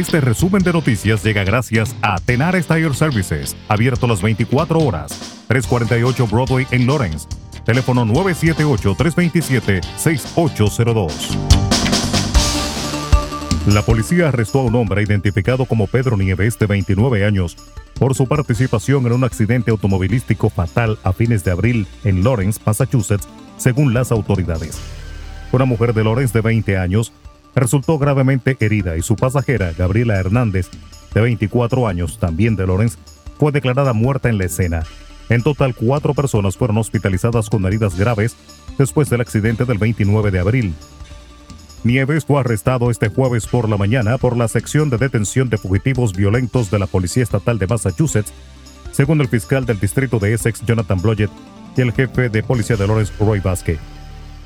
Este resumen de noticias llega gracias a Tenar Tire Services, abierto las 24 horas, 348 Broadway en Lawrence. Teléfono 978-327-6802. La policía arrestó a un hombre identificado como Pedro Nieves, de 29 años, por su participación en un accidente automovilístico fatal a fines de abril en Lawrence, Massachusetts, según las autoridades. Una mujer de Lawrence de 20 años resultó gravemente herida y su pasajera, Gabriela Hernández, de 24 años, también de Lawrence, fue declarada muerta en la escena. En total, cuatro personas fueron hospitalizadas con heridas graves después del accidente del 29 de abril. Nieves fue arrestado este jueves por la mañana por la sección de detención de fugitivos violentos de la Policía Estatal de Massachusetts, según el fiscal del distrito de Essex, Jonathan Blodgett, y el jefe de policía de Lawrence, Roy Vasquez.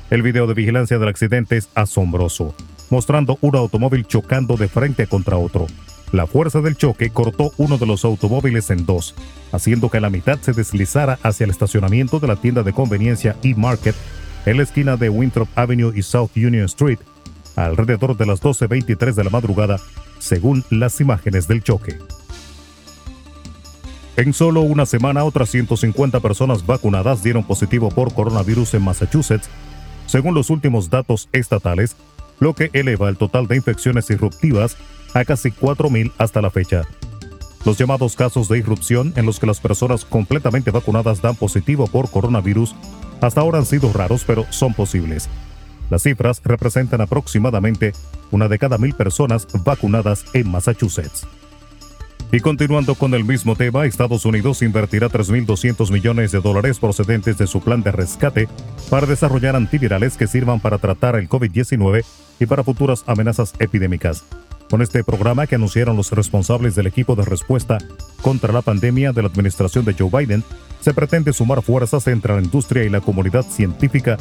El video de vigilancia del accidente es asombroso, mostrando un automóvil chocando de frente contra otro. La fuerza del choque cortó uno de los automóviles en dos, haciendo que la mitad se deslizara hacia el estacionamiento de la tienda de conveniencia E-Market en la esquina de Winthrop Avenue y South Union Street, alrededor de las 12.23 de la madrugada, según las imágenes del choque. En solo una semana, otras 150 personas vacunadas dieron positivo por coronavirus en Massachusetts, según los últimos datos estatales, lo que eleva el total de infecciones irruptivas a casi 4.000 hasta la fecha. Los llamados casos de irrupción en los que las personas completamente vacunadas dan positivo por coronavirus hasta ahora han sido raros, pero son posibles. Las cifras representan aproximadamente una de cada mil personas vacunadas en Massachusetts. Y continuando con el mismo tema, Estados Unidos invertirá 3.200 millones de dólares procedentes de su plan de rescate para desarrollar antivirales que sirvan para tratar el COVID-19 y para futuras amenazas epidémicas. Con este programa que anunciaron los responsables del equipo de respuesta contra la pandemia de la administración de Joe Biden, se pretende sumar fuerzas entre la industria y la comunidad científica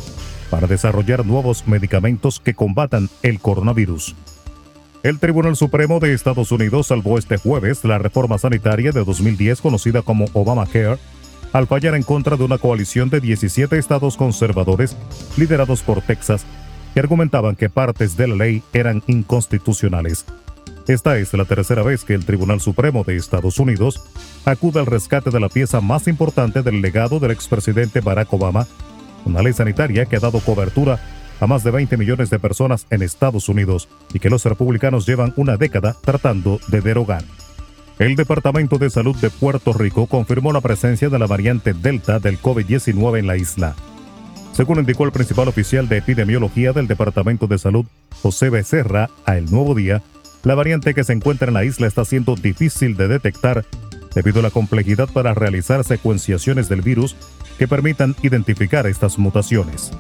para desarrollar nuevos medicamentos que combatan el coronavirus. El Tribunal Supremo de Estados Unidos salvó este jueves la reforma sanitaria de 2010 conocida como Obamacare, al fallar en contra de una coalición de 17 estados conservadores liderados por Texas, que argumentaban que partes de la ley eran inconstitucionales. Esta es la tercera vez que el Tribunal Supremo de Estados Unidos acude al rescate de la pieza más importante del legado del expresidente Barack Obama, una ley sanitaria que ha dado cobertura a más de 20 millones de personas en Estados Unidos y que los republicanos llevan una década tratando de derogar. El Departamento de Salud de Puerto Rico confirmó la presencia de la variante Delta del COVID-19 en la isla. Según indicó el principal oficial de epidemiología del Departamento de Salud, José Becerra, a El Nuevo Día, la variante que se encuentra en la isla está siendo difícil de detectar debido a la complejidad para realizar secuenciaciones del virus que permitan identificar estas mutaciones.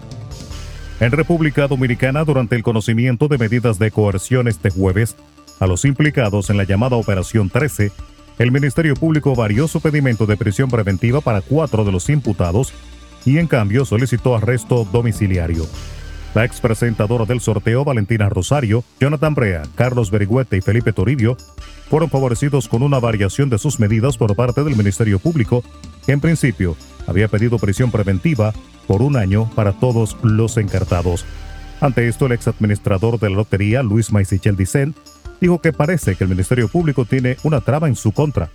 En República Dominicana, durante el conocimiento de medidas de coerción este jueves, a los implicados en la llamada Operación 13, el Ministerio Público varió su pedimento de prisión preventiva para cuatro de los imputados y en cambio solicitó arresto domiciliario. La ex presentadora del sorteo, Valentina Rosario, Jonathan Brea, Carlos Berigüete y Felipe Toribio, fueron favorecidos con una variación de sus medidas por parte del Ministerio Público, que en principio había pedido prisión preventiva por un año para todos los encartados. Ante esto, el ex administrador de la lotería, Luis Maisichel Dicen, dijo que parece que el Ministerio Público tiene una traba en su contra,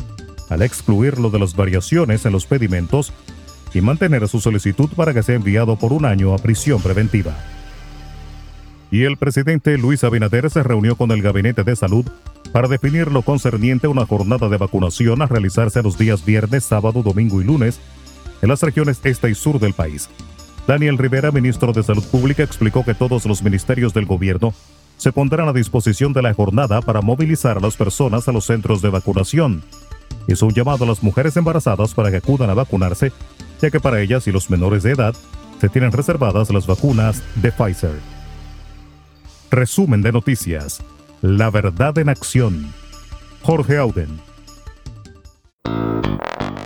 al excluirlo de las variaciones en los pedimentos y mantener su solicitud para que sea enviado por un año a prisión preventiva y el presidente Luis Abinader se reunió con el Gabinete de Salud para definir lo concerniente a una jornada de vacunación a realizarse los días viernes, sábado, domingo y lunes en las regiones este y sur del país. Daniel Rivera, ministro de Salud Pública, explicó que todos los ministerios del gobierno se pondrán a disposición de la jornada para movilizar a las personas a los centros de vacunación. Hizo un llamado a las mujeres embarazadas para que acudan a vacunarse, ya que para ellas y los menores de edad se tienen reservadas las vacunas de Pfizer. Resumen de noticias. La verdad en acción. Jorge Auden.